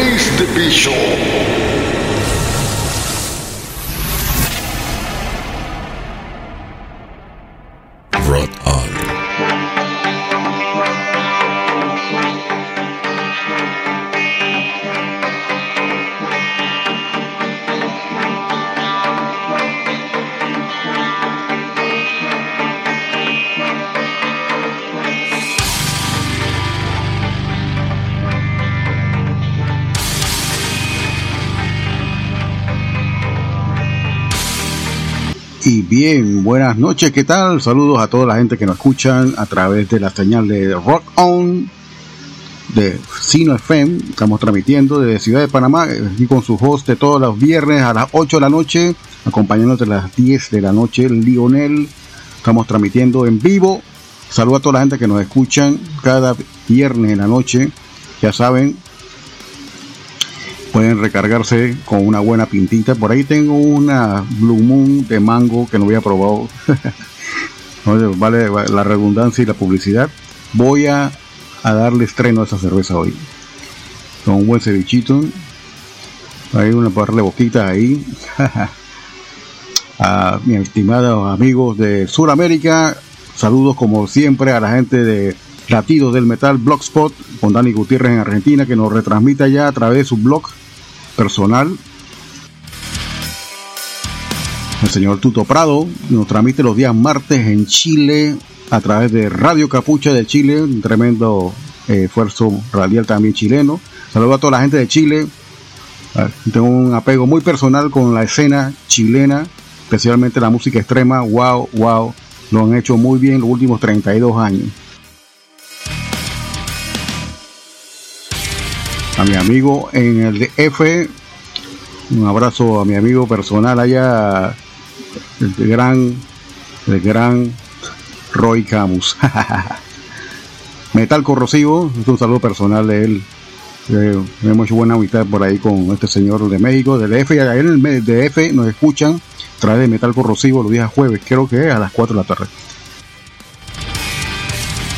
Release the Bishop. Bien, buenas noches, ¿qué tal? Saludos a toda la gente que nos escuchan a través de la señal de Rock On de Sino FM. Estamos transmitiendo desde Ciudad de Panamá, aquí con su host de todos los viernes a las 8 de la noche, acompañándote a las 10 de la noche, Lionel. Estamos transmitiendo en vivo. Saludos a toda la gente que nos escuchan cada viernes en la noche. Ya saben, pueden recargarse con una buena pintita. Por ahí tengo una Blue Moon de mango que no había probado. Vale la redundancia y la publicidad. Voy a, a darle estreno a esa cerveza hoy. Con un buen cevichito. Hay una par de boquitas ahí. a mis estimados amigos de Sudamérica. Saludos como siempre a la gente de Latidos del Metal Blogspot con Dani Gutiérrez en Argentina que nos retransmite ya a través de su blog personal. El señor Tuto Prado nos transmite los días martes en Chile a través de Radio Capucha de Chile, un tremendo eh, esfuerzo radial también chileno. Saludos a toda la gente de Chile. Ah, Tengo un apego muy personal con la escena chilena, especialmente la música extrema. Wow, wow, lo han hecho muy bien los últimos 32 años. A mi amigo en el DF. Un abrazo a mi amigo personal allá, el gran, el gran Roy Camus. Metal Corrosivo, es un saludo personal de él. Eh, hemos buena amistad por ahí con este señor de México, del DF. Y en el DF nos escuchan a través de Metal Corrosivo los días jueves, creo que a las 4 de la tarde.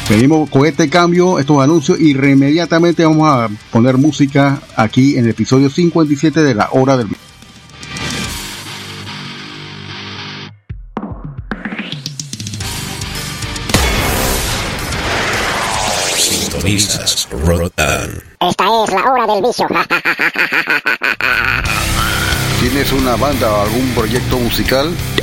Venimos con este cambio, estos anuncios y inmediatamente vamos a poner música aquí en el episodio 57 de la hora del Sintonizas Rotan. Esta es la hora del vicio. ¿Tienes una banda o algún proyecto musical?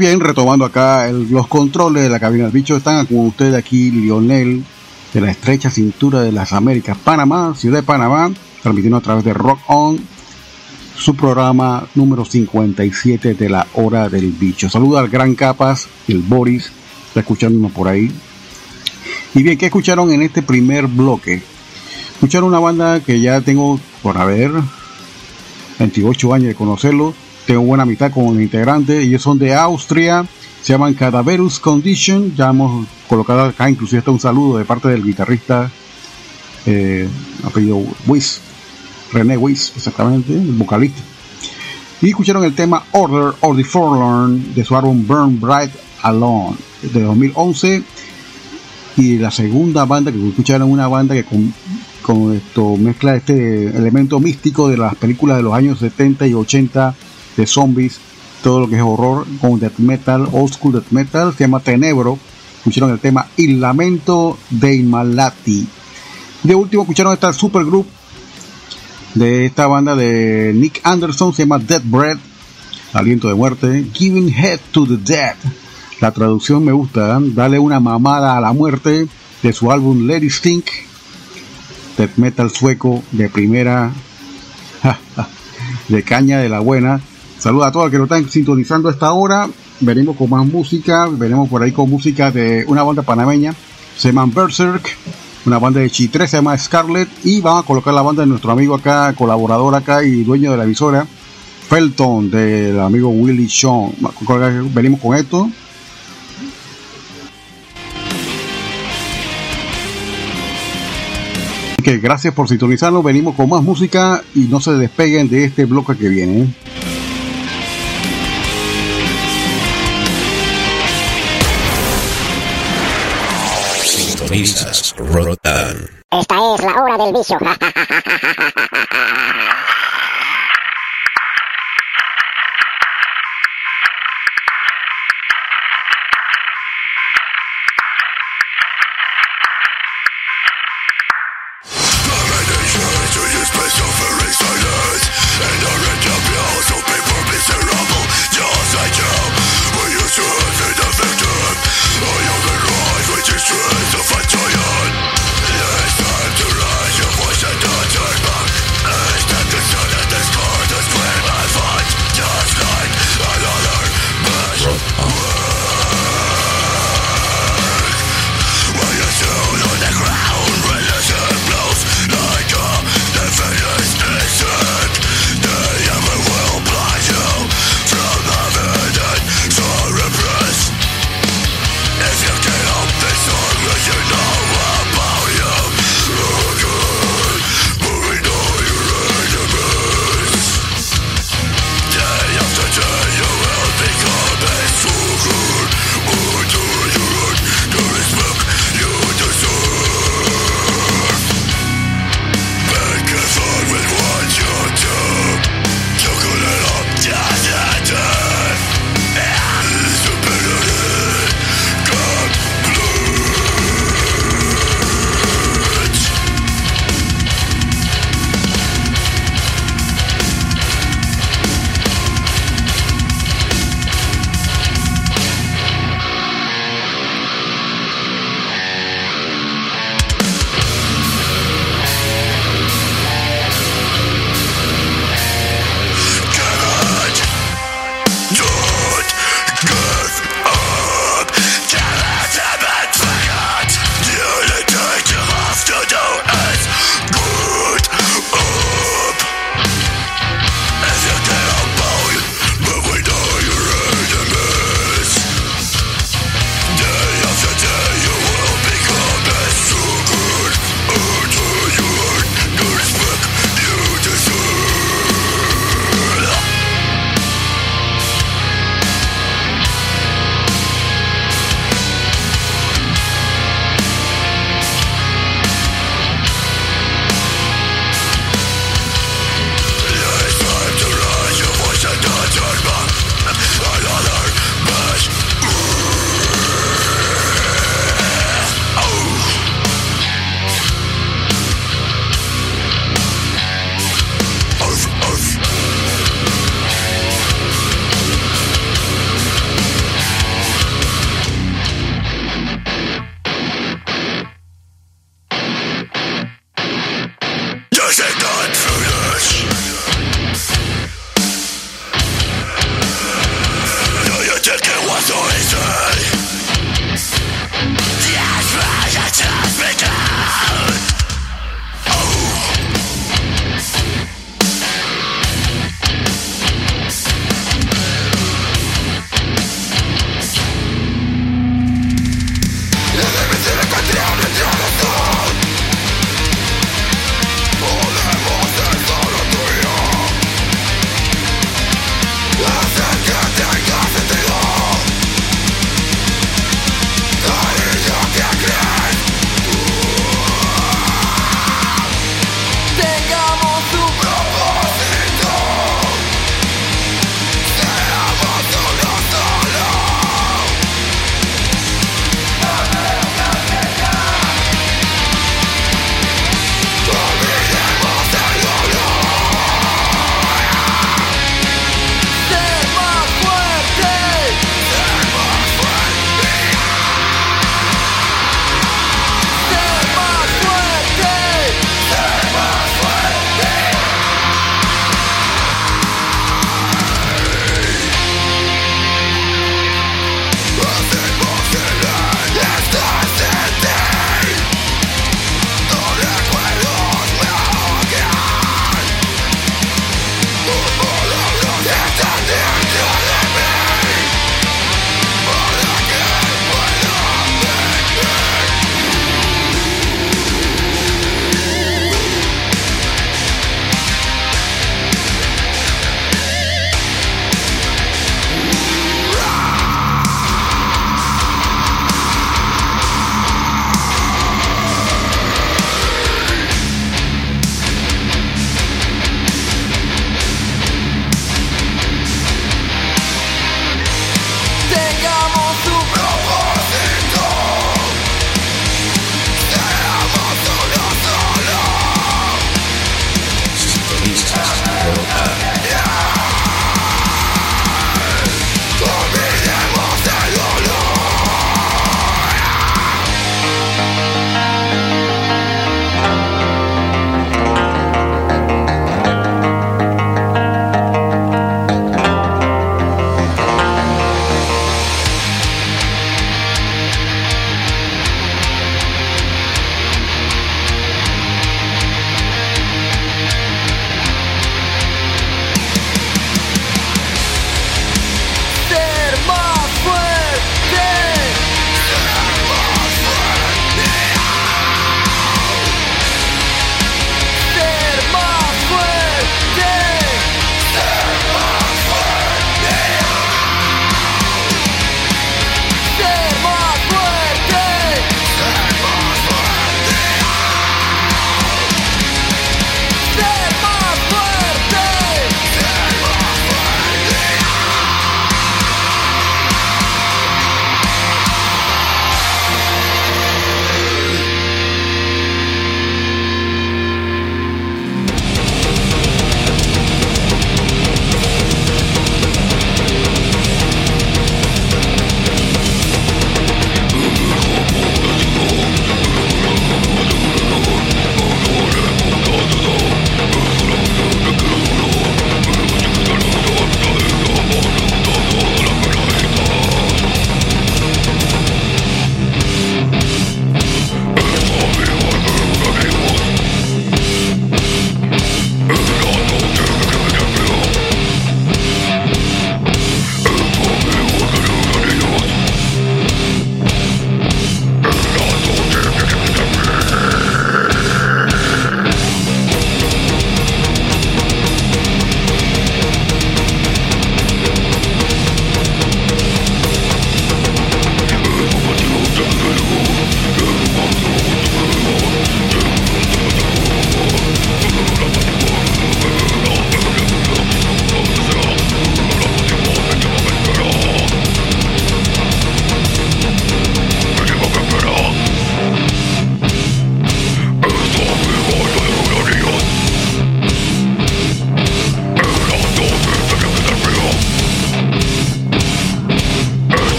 Bien, retomando acá los controles de la cabina del bicho, están con ustedes aquí Lionel de la estrecha cintura de las Américas, Panamá, ciudad de Panamá, transmitiendo a través de Rock On, su programa número 57 de la hora del bicho. Saluda al Gran Capas, el Boris, está escuchándonos por ahí. Y bien, ¿qué escucharon en este primer bloque? Escucharon una banda que ya tengo por haber 28 años de conocerlo tengo buena amistad con un integrante, ellos son de Austria, se llaman Cadaverus Condition, ya hemos colocado acá inclusive está un saludo de parte del guitarrista eh, apellido Wiss, René Wiss, exactamente, el vocalista. Y escucharon el tema Order of the Forlorn de su álbum Burn Bright Alone de 2011. Y la segunda banda que escucharon, una banda que con esto mezcla este elemento místico de las películas de los años 70 y 80 de zombies, todo lo que es horror con death metal, old school death metal, se llama Tenebro. Escucharon el tema Il Lamento de Malati. De último escucharon esta supergroup de esta banda de Nick Anderson, se llama Dead Bread, Aliento de Muerte, Giving Head to the Dead. La traducción me gusta, ¿eh? dale una mamada a la muerte de su álbum It Stink, death metal sueco de primera, de caña de la buena. Saludos a todos los que lo están sintonizando a esta hora. Venimos con más música. Venimos por ahí con música de una banda panameña. Se llama Berserk. Una banda de Chitre se llama Scarlet. Y vamos a colocar la banda de nuestro amigo acá, colaborador acá y dueño de la emisora. Felton, del amigo Willy Sean. Venimos con esto. que gracias por sintonizarnos. Venimos con más música y no se despeguen de este bloque que viene. Sintonizas Rotan. Esta es la hora del vicio.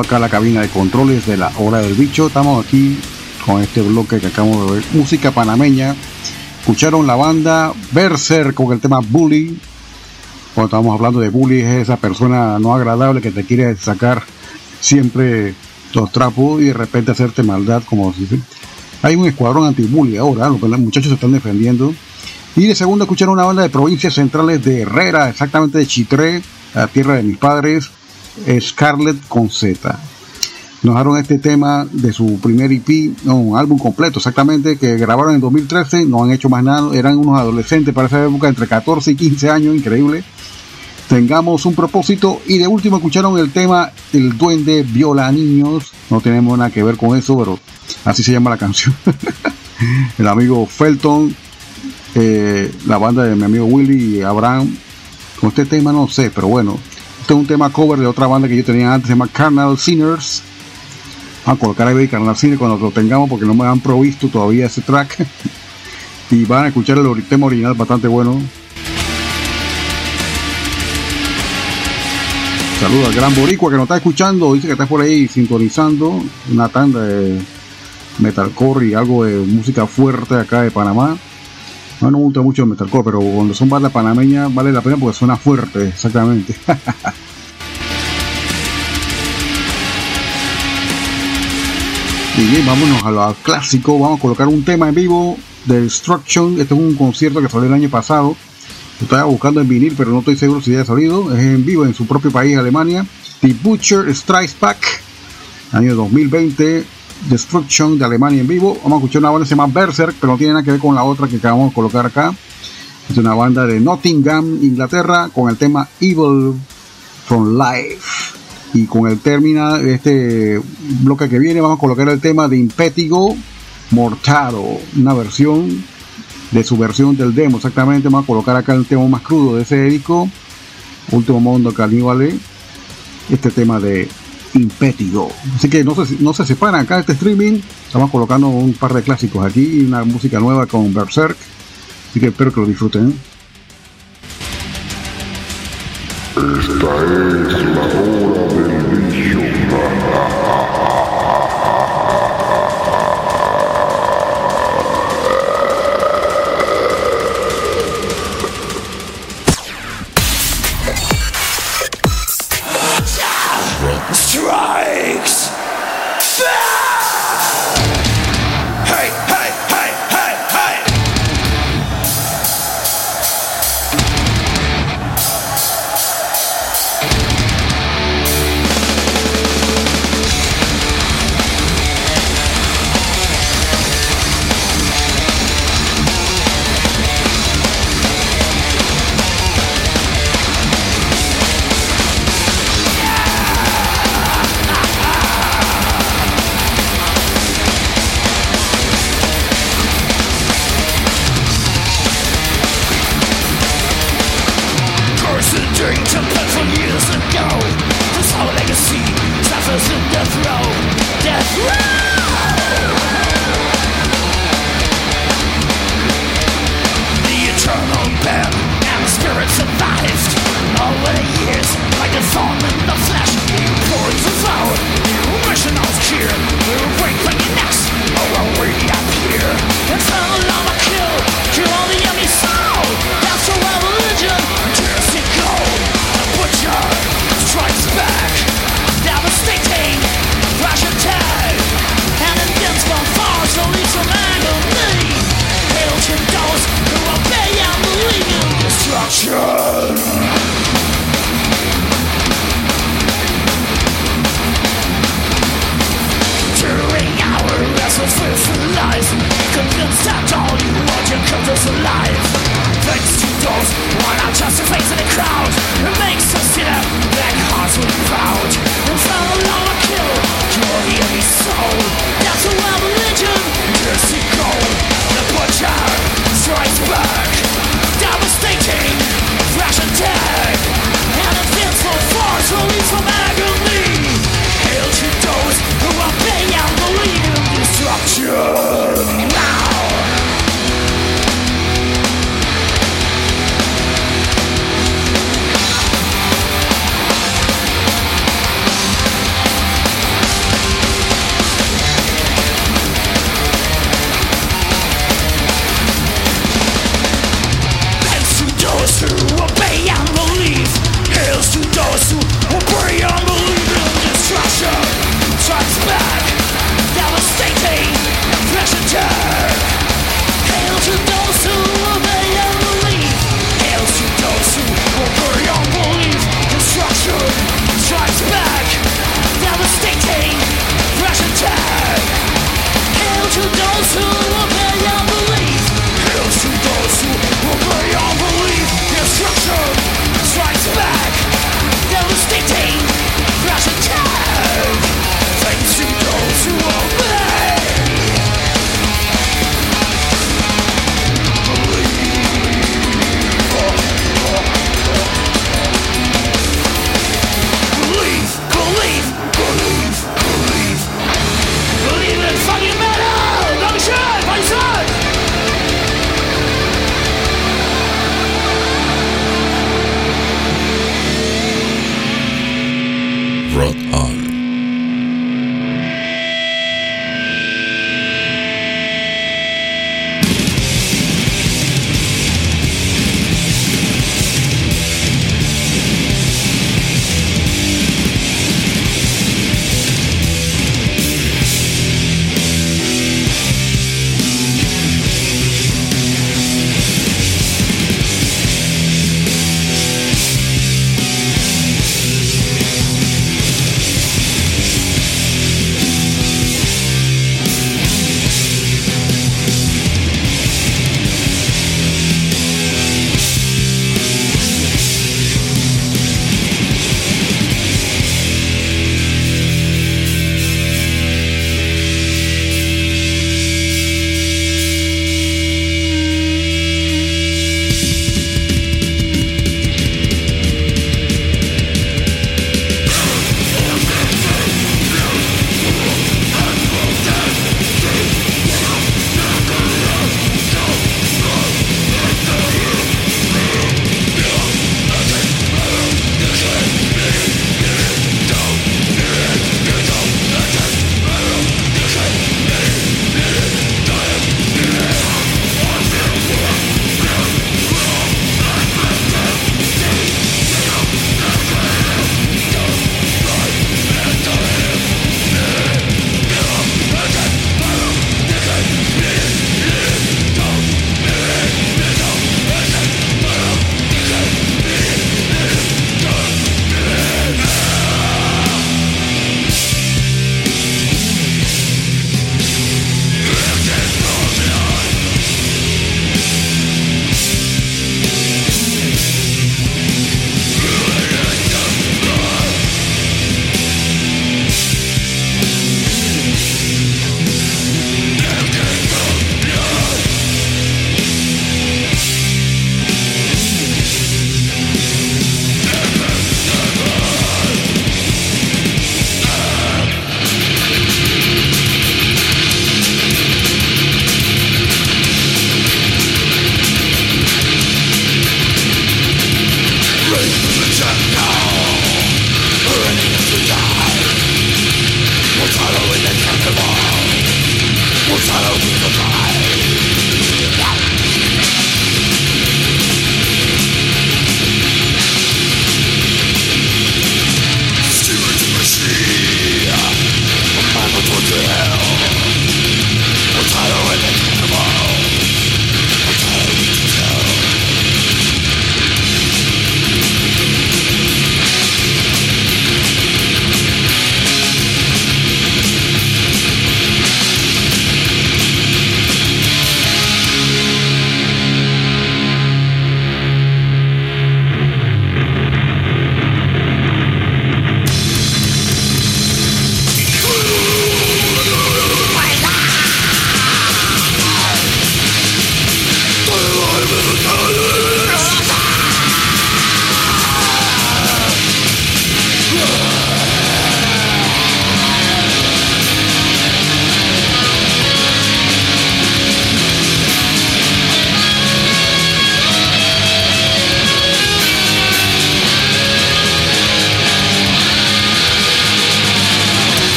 acá la cabina de controles de la hora del bicho, estamos aquí con este bloque que acabamos de ver, música panameña. Escucharon la banda Berser con el tema Bully. Cuando estamos hablando de bully, es esa persona no agradable que te quiere sacar siempre los trapos y de repente hacerte maldad, como se dice. Hay un escuadrón anti-bully ahora, los muchachos se están defendiendo y de segundo escucharon una banda de provincias centrales de Herrera, exactamente de Chitré, la tierra de mis padres, Scarlett con Z. Nos dejaron este tema de su primer EP, no, un álbum completo exactamente, que grabaron en 2013, no han hecho más nada, eran unos adolescentes para esa época, entre 14 y 15 años, increíble. Tengamos un propósito y de último escucharon el tema El duende viola niños, no tenemos nada que ver con eso, pero así se llama la canción. el amigo Felton eh, la banda de mi amigo Willy y Abraham. Con este tema no sé, pero bueno, este es un tema cover de otra banda que yo tenía antes, se llama Carnal Sinners. Vamos a colocar ahí Carnal Sinners cuando lo tengamos porque no me han provisto todavía ese track. y van a escuchar el tema original bastante bueno. Saludos al gran Boricua que nos está escuchando, dice que está por ahí sintonizando una tanda de metalcore y algo de música fuerte acá de Panamá. No, me gusta mucho el metalcore, pero cuando son bandas panameñas vale la pena porque suena fuerte, exactamente. y bien, vámonos a lo clásico. Vamos a colocar un tema en vivo de Destruction. Este es un concierto que salió el año pasado. Estaba buscando en vinil, pero no estoy seguro si ya salido. Es en vivo en su propio país, Alemania. The Butcher Strikes Back, año 2020 Destruction de Alemania en vivo. Vamos a escuchar una banda que se llama Berserk, pero no tiene nada que ver con la otra que acabamos de colocar acá. Es una banda de Nottingham, Inglaterra, con el tema Evil from Life. Y con el término de este bloque que viene, vamos a colocar el tema de Impetigo Mortado, una versión de su versión del demo. Exactamente, vamos a colocar acá el tema más crudo de ese disco. Último Mundo Caníbale. Este tema de Impétigo. Así que no se, no se separan acá este streaming. Estamos colocando un par de clásicos aquí una música nueva con Berserk. Así que espero que lo disfruten.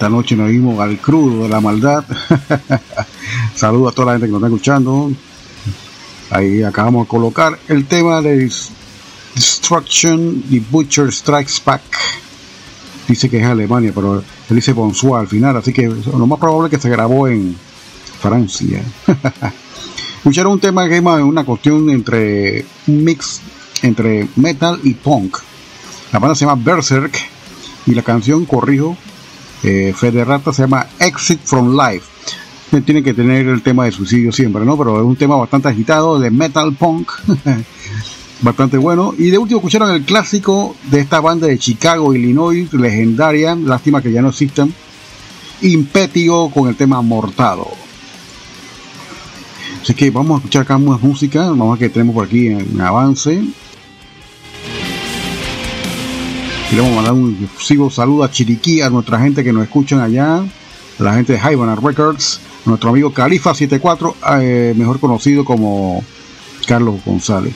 Esta noche nos vimos al crudo de la maldad. Saludos a toda la gente que nos está escuchando. Ahí acabamos de colocar el tema de Destruction, The Butcher Strikes Back. Dice que es Alemania, pero él dice Bonsoir al final, así que lo más probable es que se grabó en Francia. Escucharon un tema que es una cuestión entre un mix entre metal y punk. La banda se llama Berserk y la canción, corrijo, eh, Federata se llama Exit from Life. Tiene que tener el tema de suicidio siempre, ¿no? Pero es un tema bastante agitado de metal punk. bastante bueno. Y de último escucharon el clásico de esta banda de Chicago, Illinois, legendaria, lástima que ya no existen, Impetio con el tema Mortado. Así que vamos a escuchar acá más música, vamos a ver que tenemos por aquí en avance. Queremos mandar un efusivo saludo a Chiriquí, a nuestra gente que nos escuchan allá, a la gente de Hybana Records, nuestro amigo Califa74, eh, mejor conocido como Carlos González.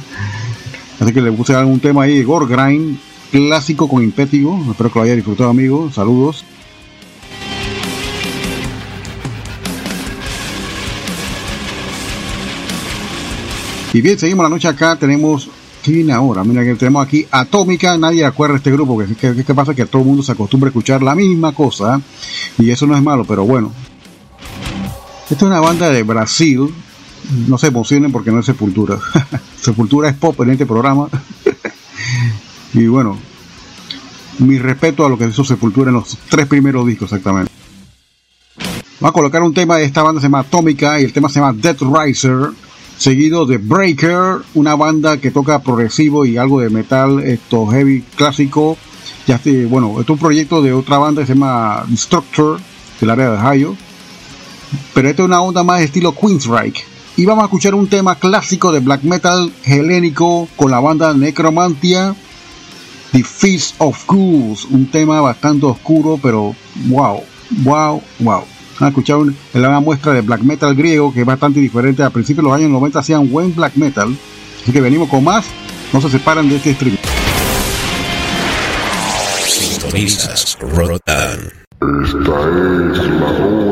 Así que le puse algún tema ahí Gore Grind, clásico con impétigo. Espero que lo haya disfrutado, amigos. Saludos. Y bien, seguimos la noche acá. Tenemos ¿Qué viene ahora? Mira que tenemos aquí Atómica, nadie acuerda este grupo, que, que, pasa que todo el mundo se acostumbra a escuchar la misma cosa, y eso no es malo, pero bueno. Esta es una banda de Brasil, no se emocionen porque no es Sepultura. Sepultura es pop en este programa. y bueno, mi respeto a lo que hizo Sepultura en los tres primeros discos exactamente. Vamos a colocar un tema de esta banda, se llama Atómica, y el tema se llama Death Riser seguido de Breaker, una banda que toca progresivo y algo de metal, esto heavy clásico. Ya bueno, esto es un proyecto de otra banda que se llama Destructor, del área de Ohio. Pero esto es una onda más de estilo Queensryche. Y vamos a escuchar un tema clásico de black metal helénico con la banda Necromantia, The Feast of Ghouls, un tema bastante oscuro, pero wow, wow, wow han escuchado una muestra de black metal griego que es bastante diferente. A principios de los años 90 hacían buen black metal. Así que venimos con más. No se separan de este stream. Sintonizas Rotan. Esta es la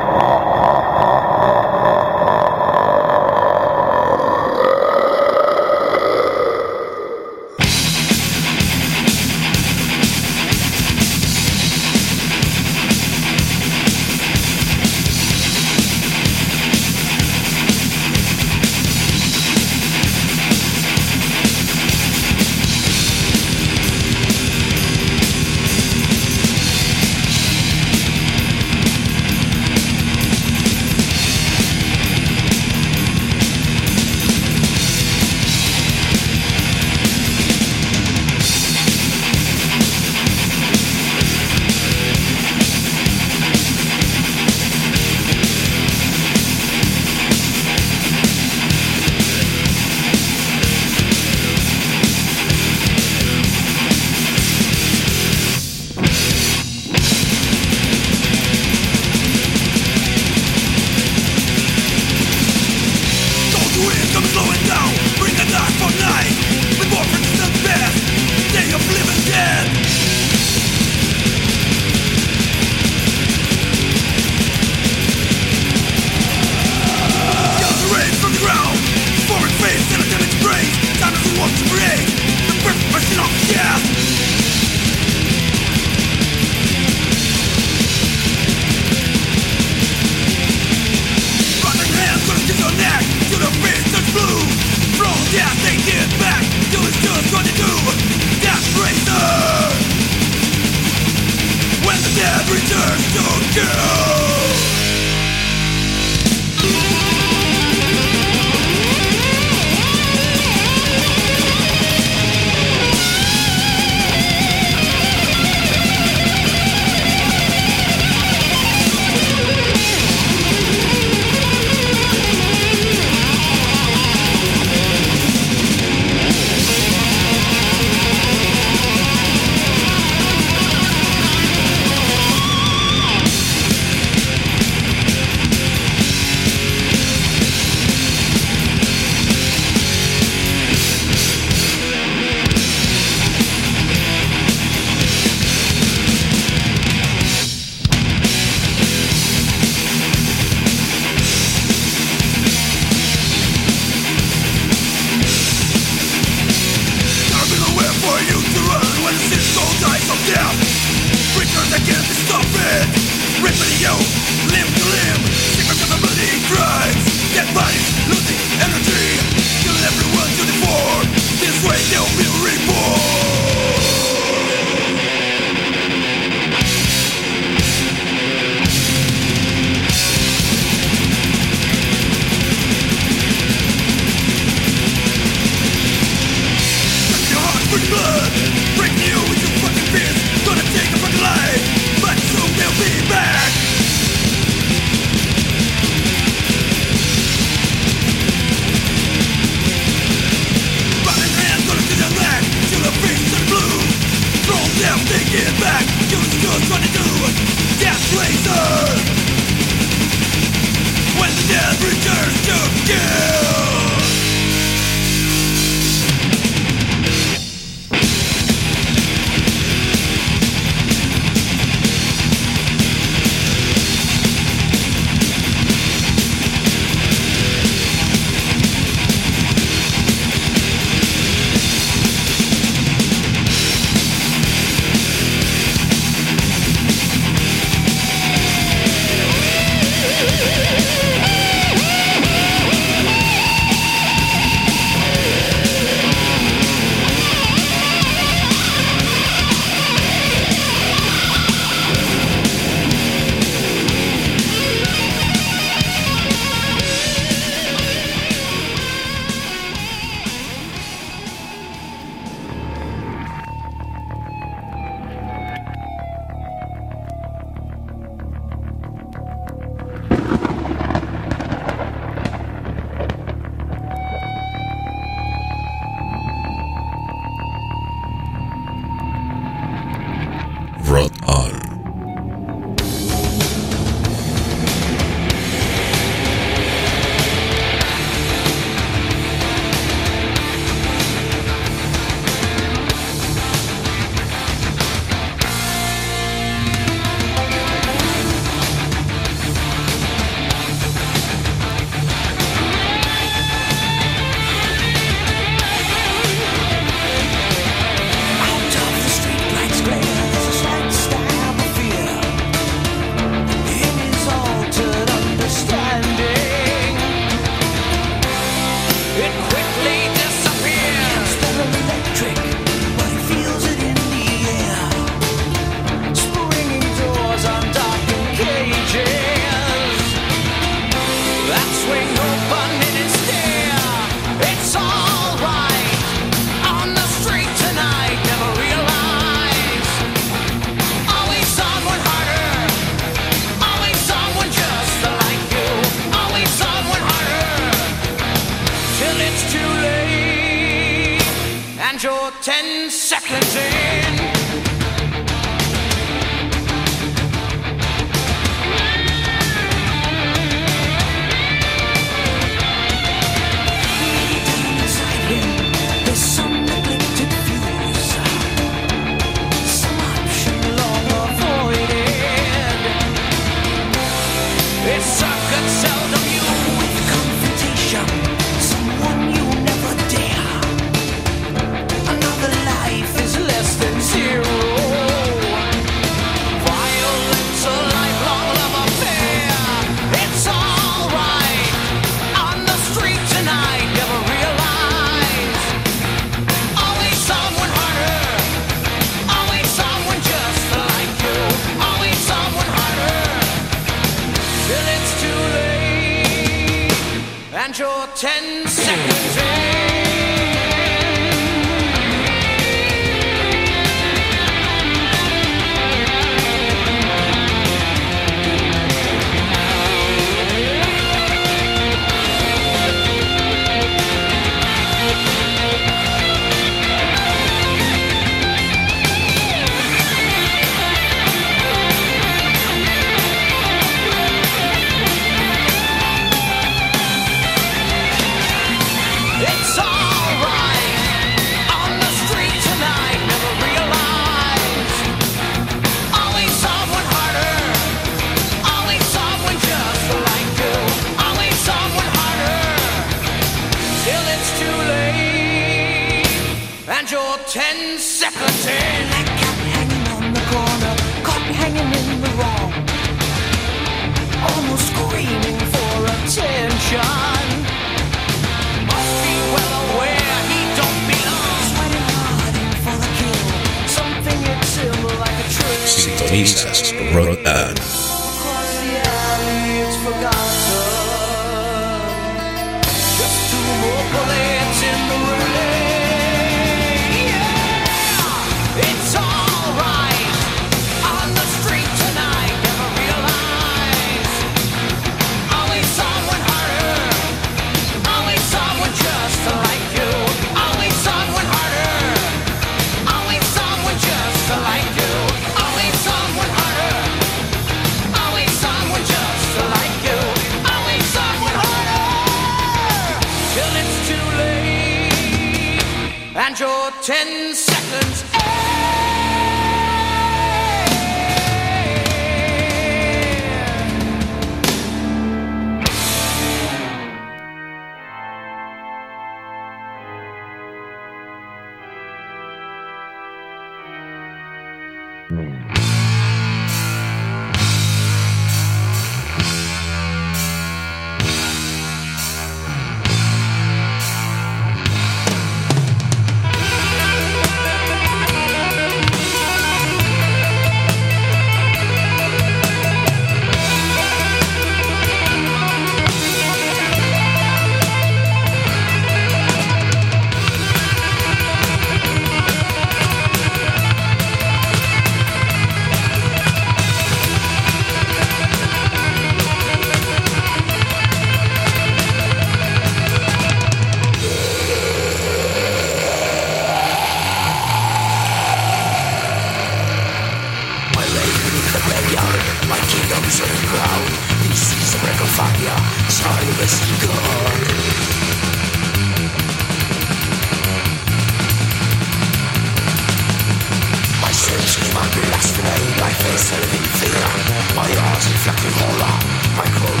reflecting all that micro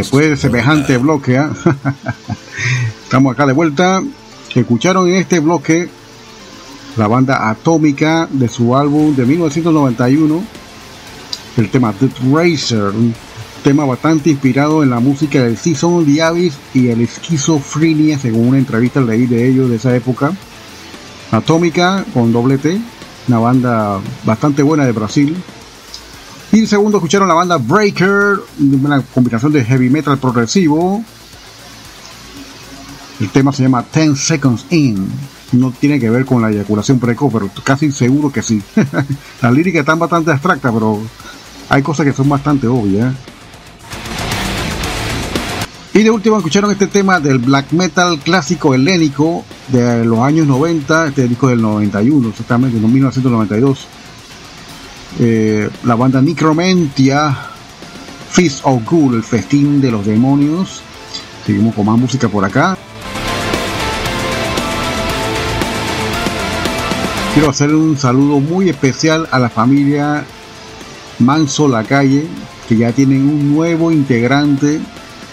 después de semejante bloque, ¿ah? estamos acá de vuelta. Escucharon en este bloque la banda Atómica de su álbum de 1991, el tema The Racer, un tema bastante inspirado en la música del Season Abyss y el esquizofrenia, según una entrevista leí de ellos de esa época. Atómica con doble T, una banda bastante buena de Brasil, y segundo escucharon la banda Breaker, una combinación de heavy metal progresivo. El tema se llama 10 Seconds In. No tiene que ver con la eyaculación precoz, pero casi seguro que sí. la lírica está bastante abstracta, pero hay cosas que son bastante obvias. Y de último escucharon este tema del black metal clásico helénico de los años 90, este disco del 91, exactamente, en 1992 eh, la banda Necromentia, Feast of Ghoul, el festín de los demonios. Seguimos con más música por acá. Quiero hacer un saludo muy especial a la familia Manso La Calle, que ya tienen un nuevo integrante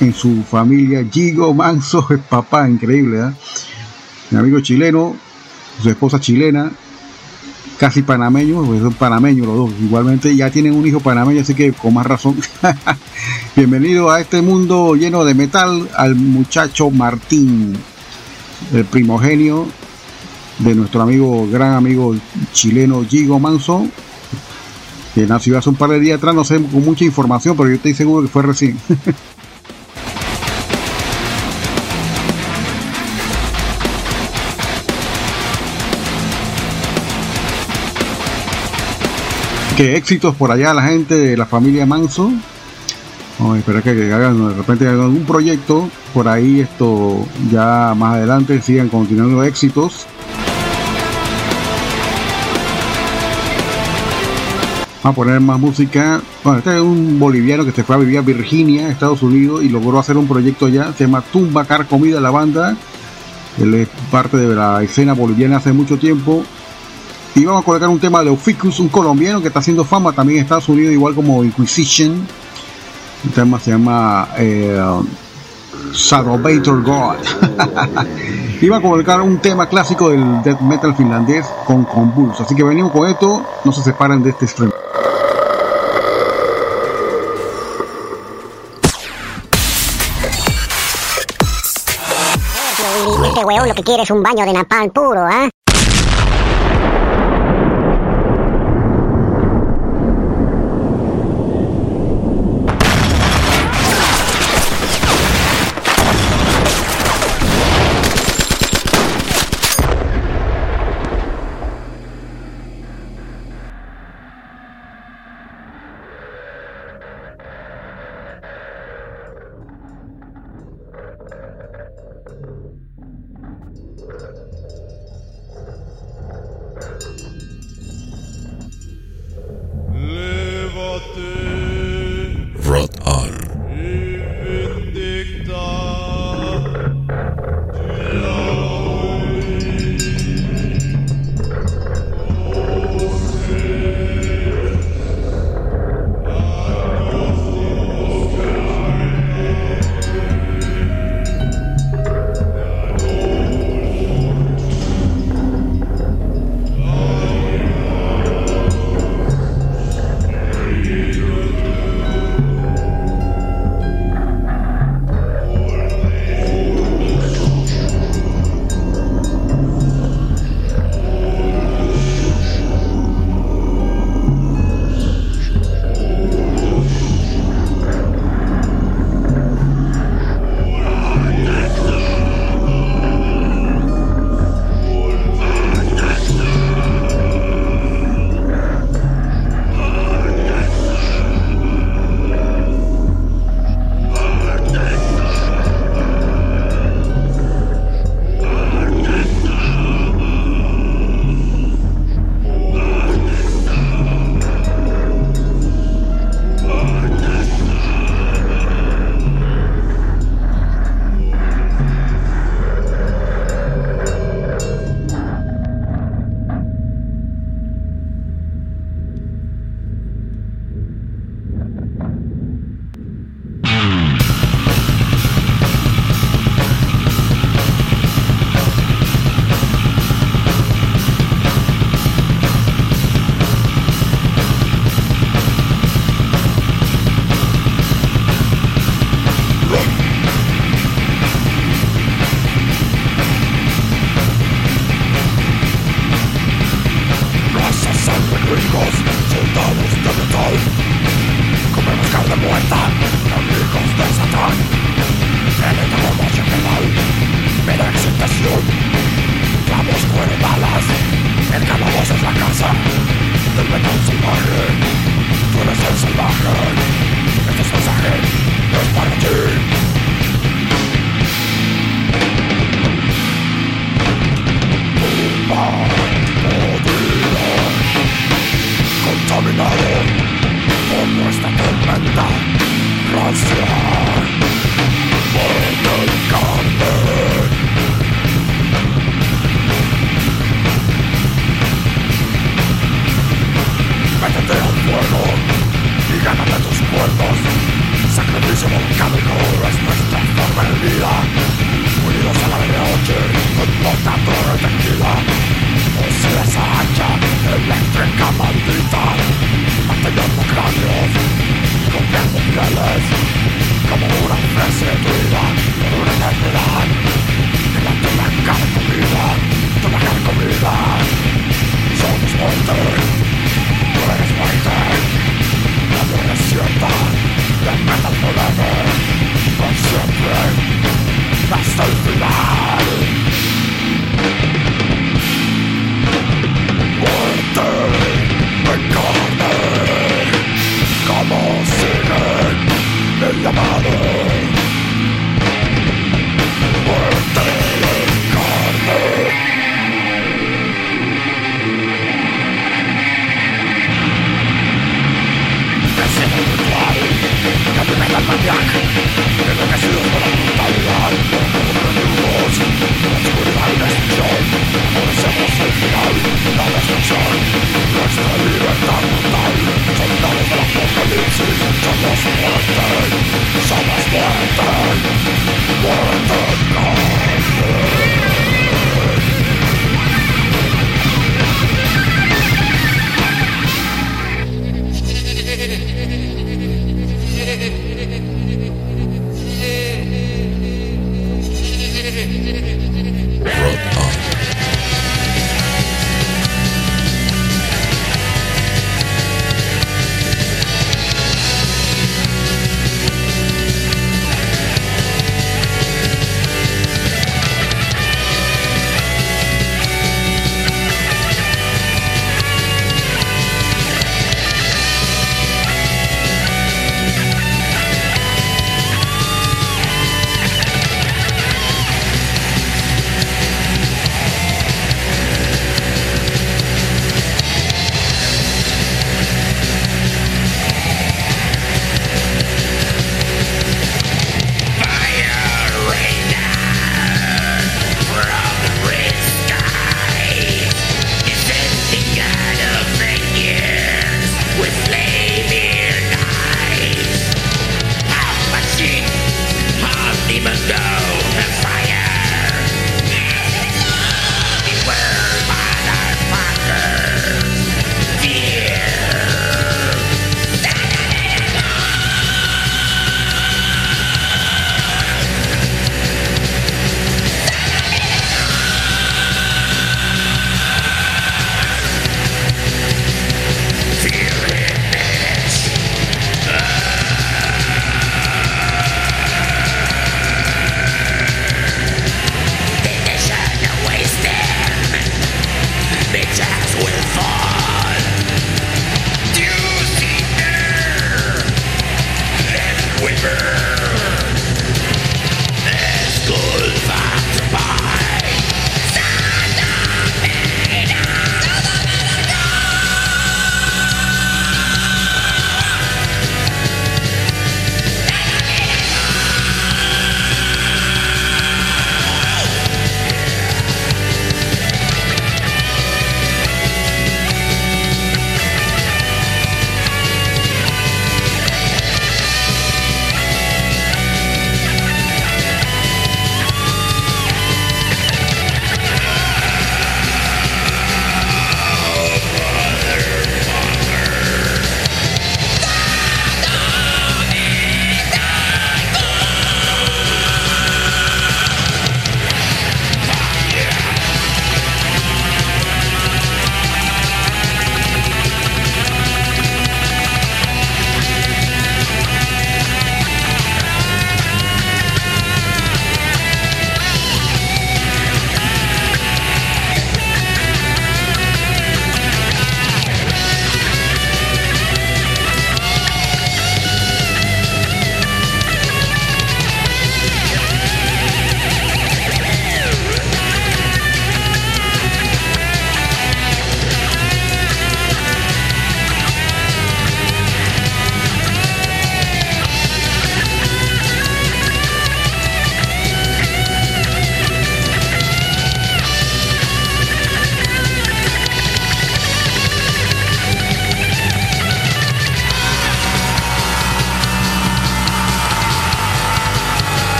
en su familia. Gigo Manso es papá, increíble, ¿eh? Mi amigo chileno, su esposa chilena, casi panameños, pues son panameños los dos, igualmente ya tienen un hijo panameño, así que con más razón. Bienvenido a este mundo lleno de metal al muchacho Martín. el primogenio de nuestro amigo, gran amigo chileno Gigo Manso, que nació hace un par de días atrás, no sé con mucha información, pero yo estoy seguro que fue recién. éxitos por allá la gente de la familia Manso. A esperar que, que hagan de repente hagan algún proyecto por ahí esto ya más adelante sigan continuando éxitos. Vamos a poner más música. Bueno, este es un boliviano que se fue a vivir a Virginia, Estados Unidos, y logró hacer un proyecto allá. Se llama Tumba Car Comida la banda. Él es parte de la escena boliviana hace mucho tiempo. Y vamos a colocar un tema de Oficus, un colombiano que está haciendo fama también en Estados Unidos, igual como Inquisition. El tema se llama eh, Salvator God. Iba a colocar un tema clásico del death metal finlandés con Convulse. Así que venimos con esto, no se separen de este stream. Este huevón lo que quiere es un baño de napalm puro, ¿ah? Rot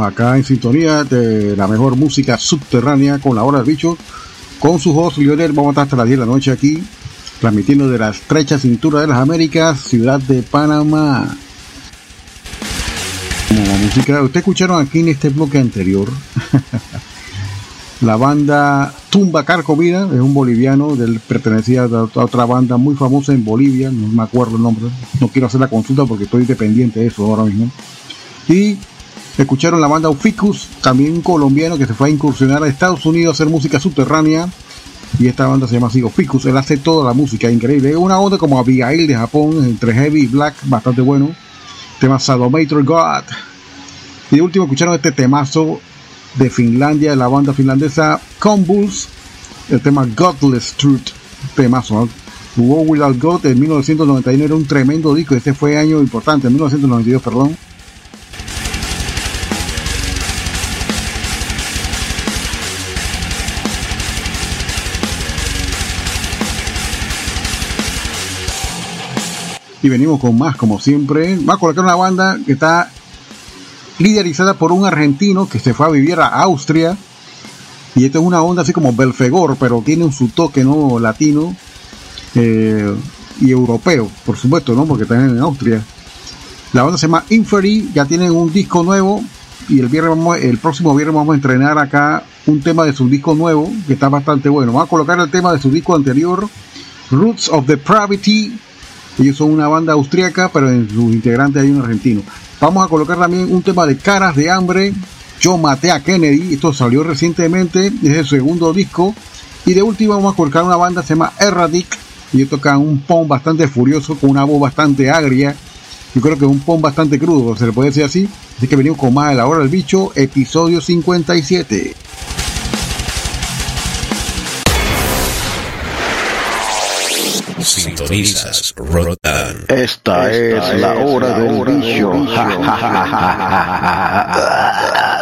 acá en sintonía de la mejor música subterránea con la hora del bicho. Con su host Lionel, vamos a estar hasta las 10 de la noche aquí, transmitiendo de la estrecha cintura de las Américas, ciudad de Panamá. Como música, ustedes escucharon aquí en este bloque anterior la banda Tumba Carcomida, es un boliviano, del, pertenecía a otra banda muy famosa en Bolivia, no me acuerdo el nombre, no quiero hacer la consulta porque estoy dependiente de eso ahora mismo. Y escucharon la banda Uficus, también un colombiano que se fue a incursionar a Estados Unidos a hacer música subterránea. Y esta banda se llama así Uficus, él hace toda la música, increíble. Es una onda como Abigail de Japón, entre heavy y black, bastante bueno. Tema Sadomator God. Y último escucharon este temazo de Finlandia, de la banda finlandesa Convulse, el tema Godless Truth, temazo. War Without God en 1991 era un tremendo disco, este fue año importante, en 1992, perdón. Y venimos con más como siempre. Va a colocar una banda que está liderizada por un argentino que se fue a vivir a Austria. Y esta es una onda así como Belfegor, pero tiene su toque no latino eh, y europeo, por supuesto, ¿no? Porque están en Austria. La banda se llama Inferi, ya tienen un disco nuevo y el viernes vamos, el próximo viernes vamos a entrenar acá un tema de su disco nuevo que está bastante bueno. Vamos a colocar el tema de su disco anterior, Roots of Depravity ellos son una banda austríaca, pero en sus integrantes hay un argentino. Vamos a colocar también un tema de Caras de Hambre. Yo maté a Kennedy. Esto salió recientemente. Es el segundo disco. Y de último vamos a colocar una banda que se llama Erratic. Y ellos tocan un pom bastante furioso con una voz bastante agria. Yo creo que es un pom bastante crudo, se le puede decir así. Así que venimos con más de la hora del bicho, episodio 57. Sintonizas Rotan. Esta, es, la hora del bicho.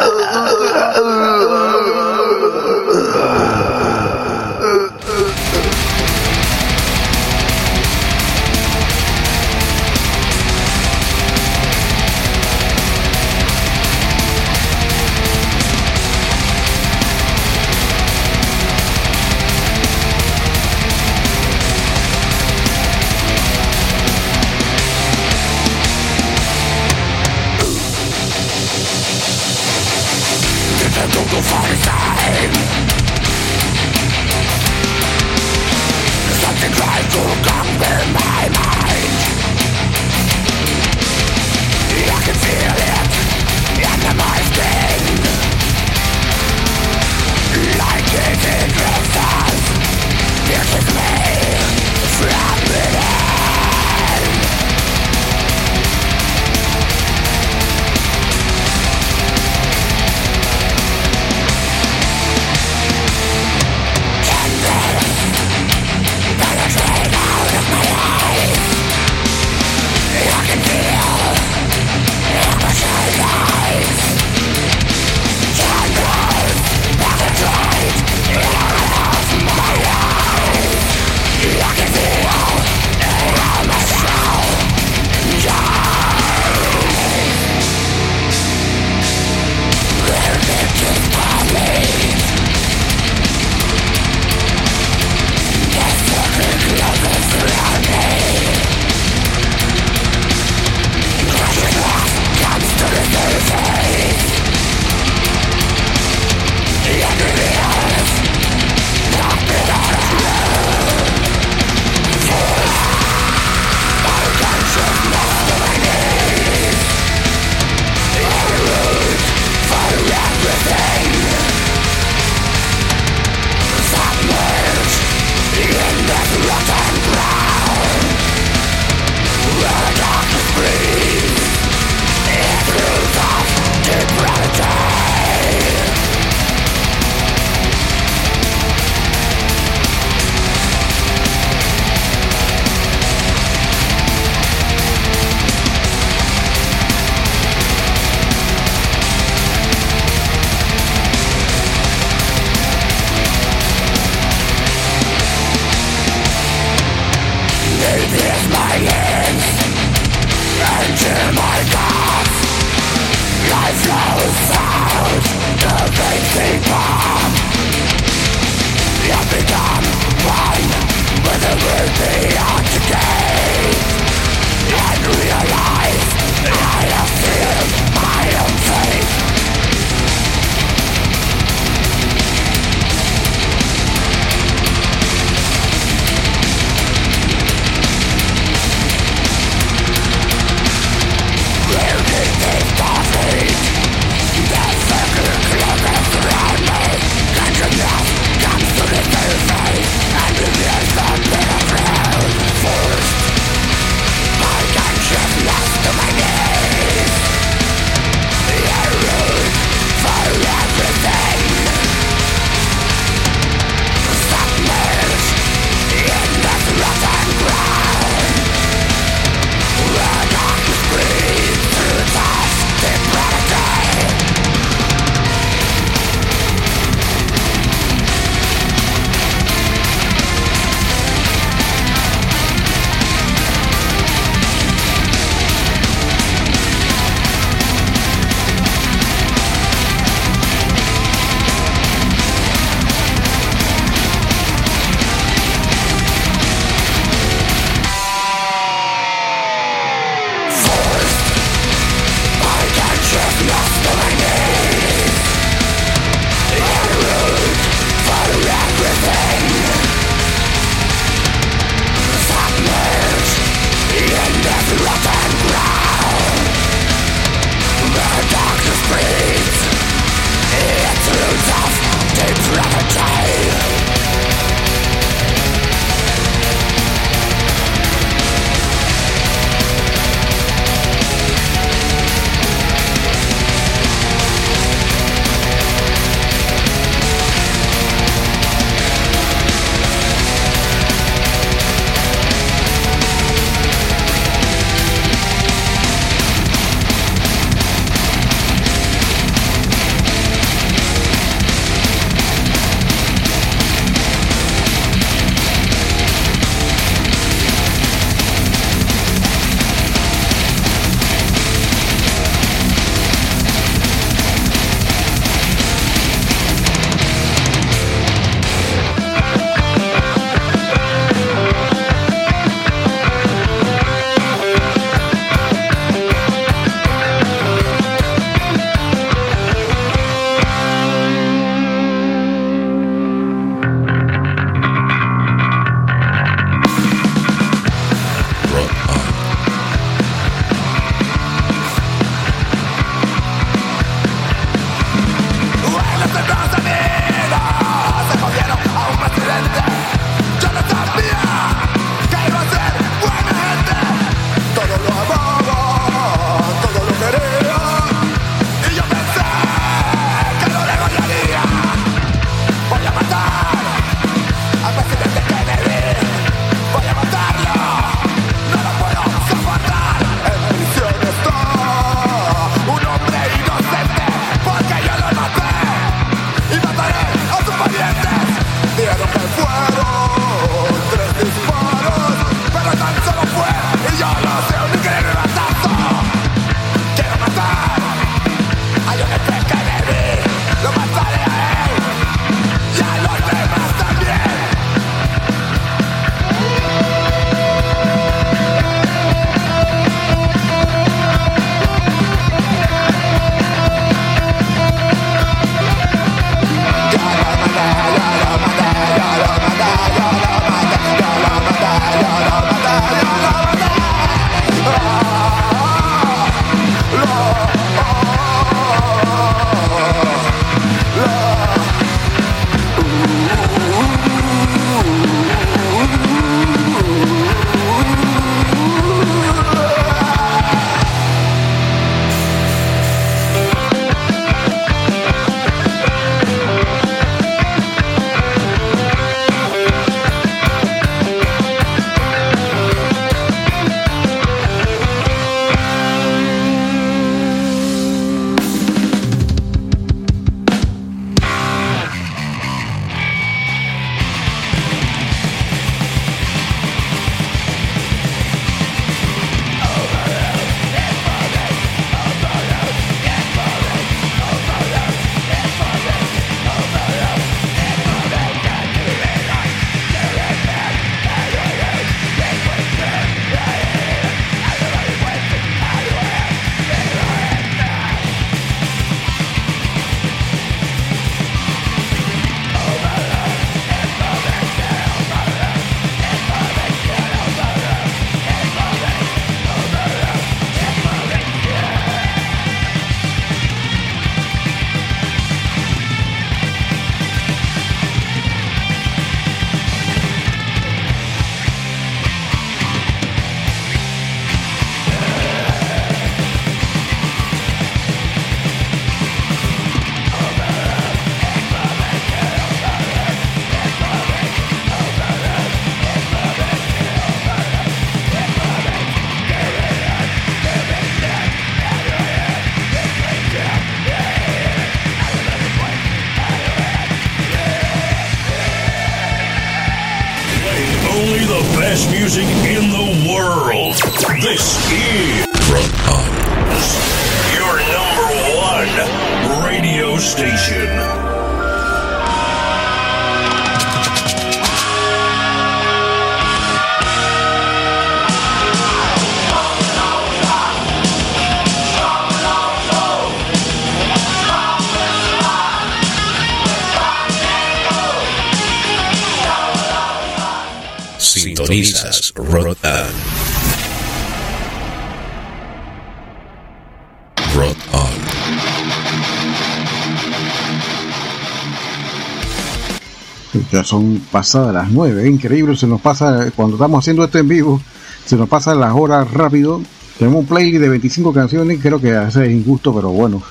Son pasadas las nueve, increíble, se nos pasa, cuando estamos haciendo esto en vivo, se nos pasan las horas rápido. Tenemos un playlist de 25 canciones, creo que a veces es injusto, pero bueno,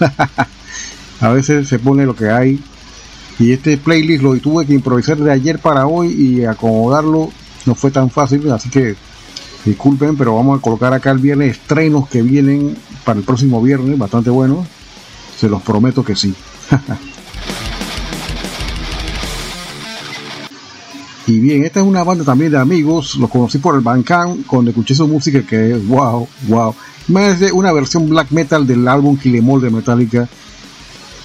a veces se pone lo que hay. Y este playlist lo tuve que improvisar de ayer para hoy y acomodarlo no fue tan fácil, así que disculpen, pero vamos a colocar acá el viernes estrenos que vienen para el próximo viernes, bastante buenos. Se los prometo que sí. Y bien, esta es una banda también de amigos, los conocí por el Bandcamp cuando escuché su música que es wow, wow. Más de una versión black metal del álbum Kill Em All de Metallica.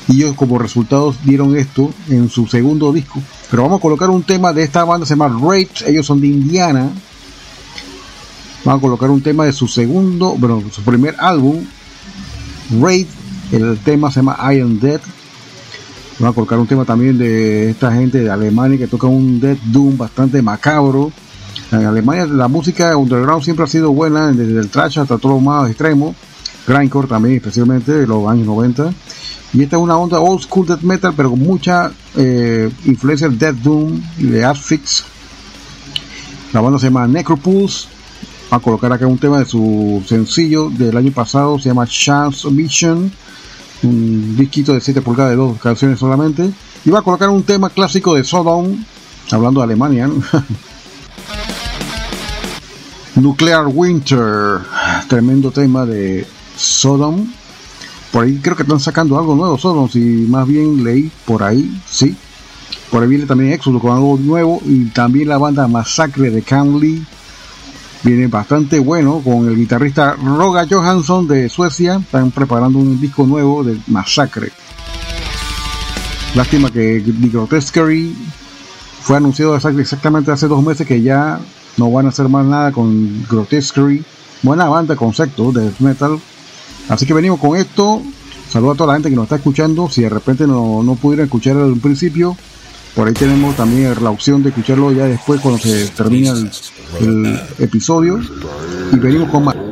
Y ellos como resultados dieron esto en su segundo disco. Pero vamos a colocar un tema de esta banda, se llama Rage, ellos son de Indiana. Vamos a colocar un tema de su segundo, bueno, su primer álbum, Raid, el tema se llama I Am Dead. Vamos a colocar un tema también de esta gente de Alemania que toca un Dead Doom bastante macabro. En Alemania la música underground siempre ha sido buena, desde el trash hasta todo lo más extremo. Grindcore también, especialmente de los años 90. Y esta es una onda old school death metal, pero con mucha eh, influencia del Death Doom y de Asphyx. La banda se llama Necropulse. Va a colocar acá un tema de su sencillo del año pasado, se llama Chance Mission. Un disquito de 7 pulgadas de dos canciones solamente. Y va a colocar un tema clásico de Sodom, hablando de Alemania. Nuclear Winter, tremendo tema de Sodom. Por ahí creo que están sacando algo nuevo, Sodom, si más bien leí por ahí, sí. Por ahí viene también Exodus con algo nuevo y también la banda Masacre de Cam Lee. Viene bastante bueno con el guitarrista Roga Johansson de Suecia. Están preparando un disco nuevo de Masacre. Lástima que The Grotesquerie fue anunciado exactamente hace dos meses que ya no van a hacer más nada con Grotesquerie. Buena banda, concepto de metal. Así que venimos con esto. Saludo a toda la gente que nos está escuchando. Si de repente no, no pudieron escuchar al principio, por ahí tenemos también la opción de escucharlo ya después cuando se termina el, el episodio. Y venimos con más.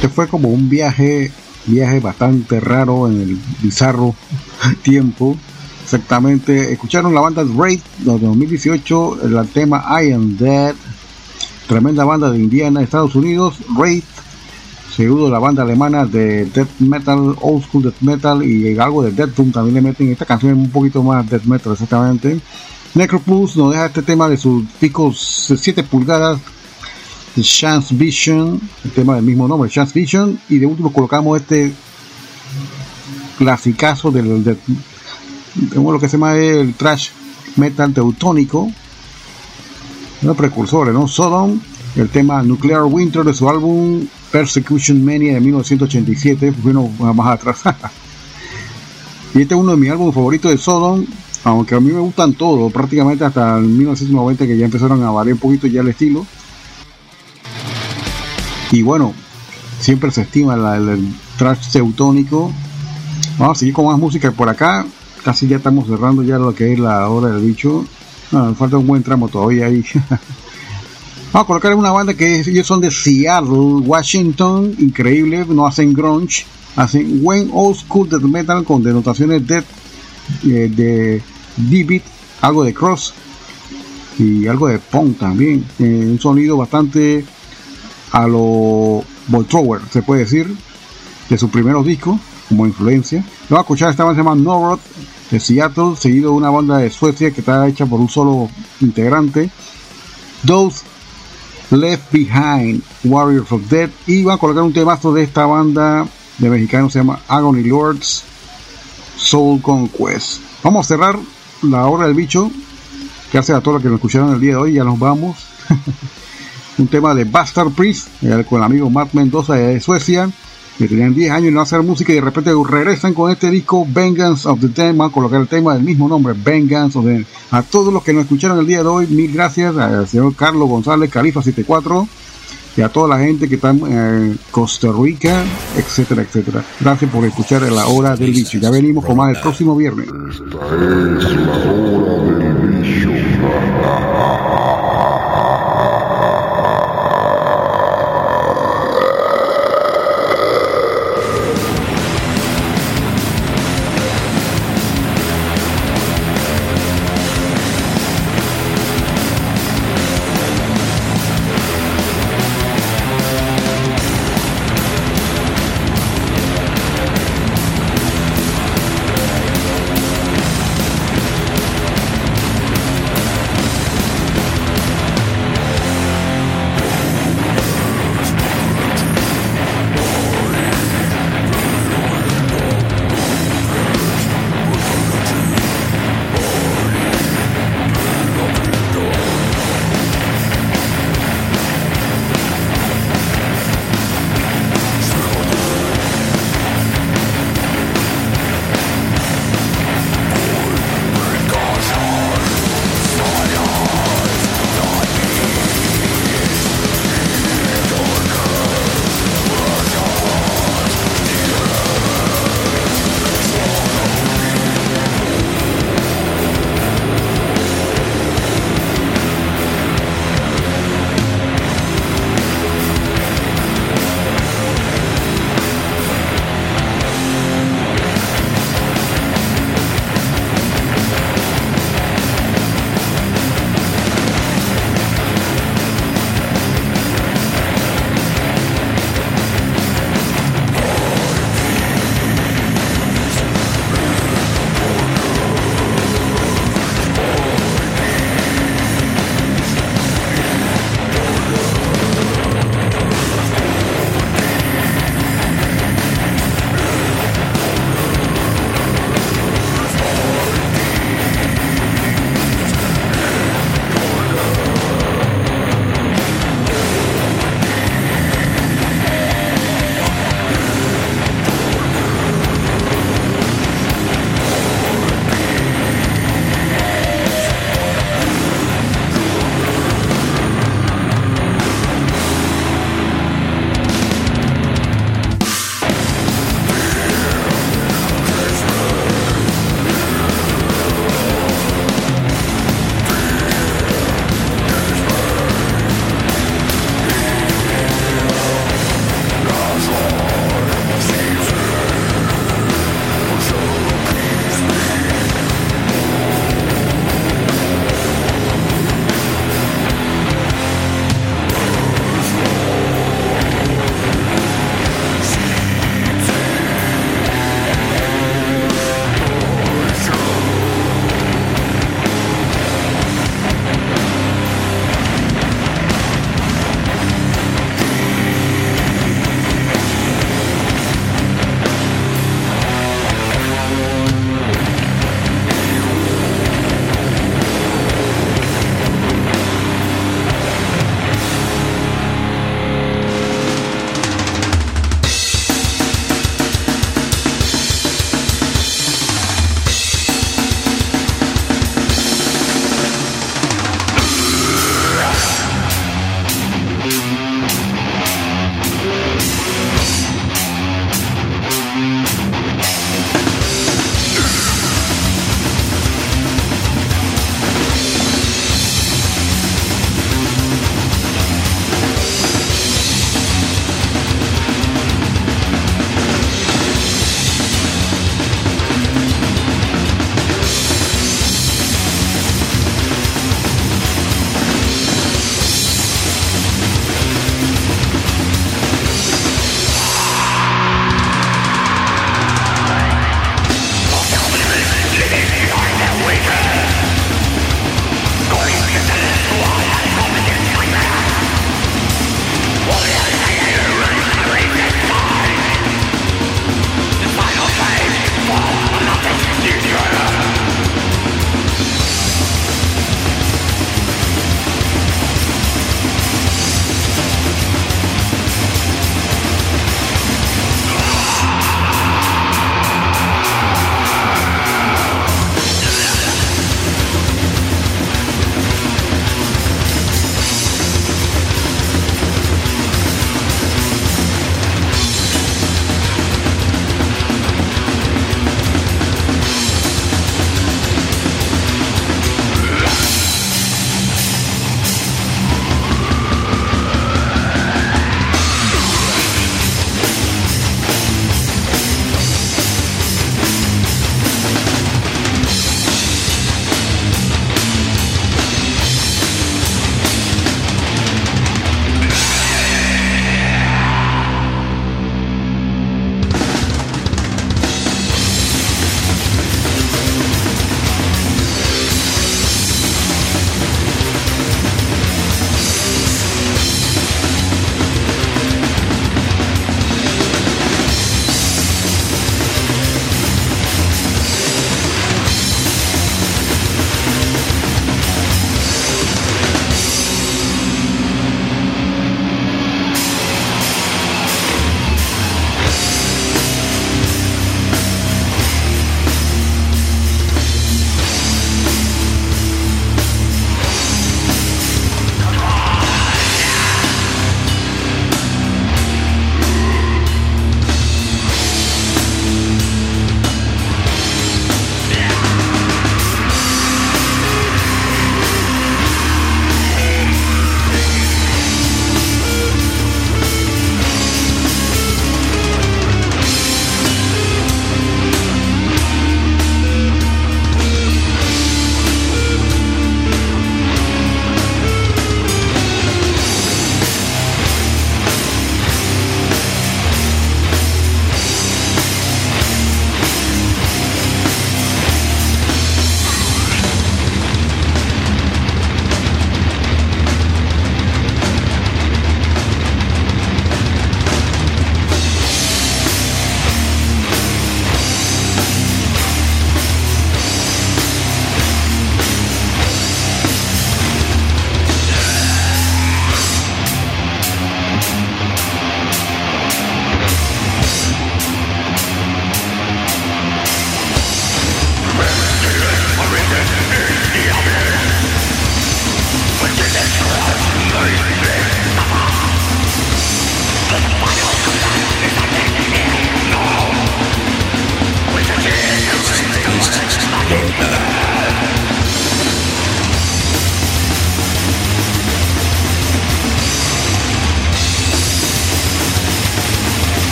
Este fue como un viaje, viaje bastante raro en el bizarro tiempo. Exactamente, escucharon la banda Raid de 2018, el tema I Am Dead, tremenda banda de Indiana, Estados Unidos, Raid, seguido la banda alemana de Death Metal, Old School Death Metal y algo de Death Doom también le meten esta canción es un poquito más Death Metal exactamente. Necroplus nos deja este tema de sus picos de 7 pulgadas Chance Vision, el tema del mismo nombre, Chance Vision, y de último colocamos este clasicazo del, del- lo que se llama el trash metal teutónico, los precursores, ¿no? Sodom, el tema Nuclear Winter de su álbum Persecution Mania de 1987, fue uno más atrás. y este es uno de mis álbumes favoritos de Sodom, aunque a mí me gustan todos, prácticamente hasta el 1990 que ya empezaron a variar un poquito ya el estilo. Y bueno, siempre se estima la- el, el trash teutónico. Vamos a seguir con más música por acá. Casi ya estamos cerrando ya lo que es la hora del bicho. Falta un buen tramo todavía ahí. Vamos a colocar una banda que ellos son de Seattle, Washington. Increíble, no hacen grunge. Hacen buen old school death metal con denotaciones de, eh, de D-beat, algo de cross y algo de punk también. Eh, un sonido bastante a lo Voltrower, se puede decir, de sus primeros discos, como influencia. Vamos a escuchar esta banda se llama Norod, de Seattle, seguido de una banda de Suecia que está hecha por un solo integrante, Those Left Behind, Warriors of Death. Y van a colocar un temazo de esta banda de mexicanos, se llama Agony Lords, Soul Conquest. Vamos a cerrar la hora del bicho. Gracias a todos los que nos escucharon el día de hoy. Ya nos vamos. un tema de Bastard Priest eh, con el amigo Matt Mendoza de Suecia que tenían 10 años y no hacer música y de repente regresan con este disco Vengeance of the Dead, van a colocar el tema del mismo nombre, Vengeance of the Dead. A todos los que nos escucharon el día de hoy, mil gracias al señor Carlos González, Califa 74 y a toda la gente que está en Costa Rica, etcétera, etcétera. Gracias por escuchar la hora del bicho. Ya venimos con más el próximo viernes.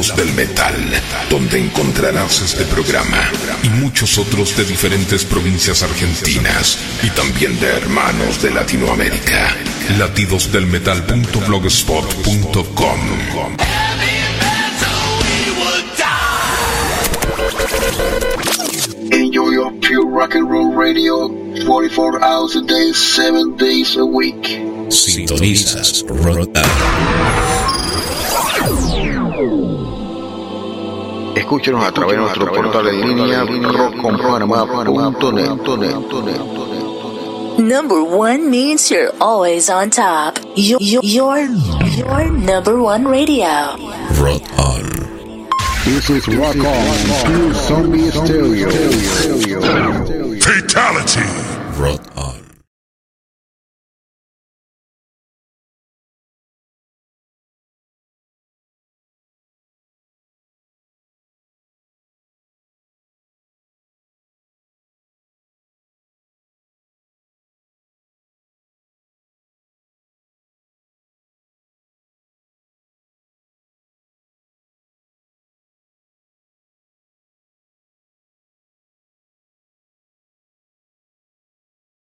Latidos del Metal, donde encontrarás este programa y muchos otros de diferentes provincias argentinas y también de hermanos de Latinoamérica. Latidosdelmetal.blogspot.com Enjoy your pure rock and roll radio 44 hours a day, 7 days a week. Sintonizas Rock Escúchenos a través de nuestro portal en línea rockconpanamá.net. Number one means you're always on top. You're your, your number one radio. Rock on. This is Rock On, Pure Zombie Stereo.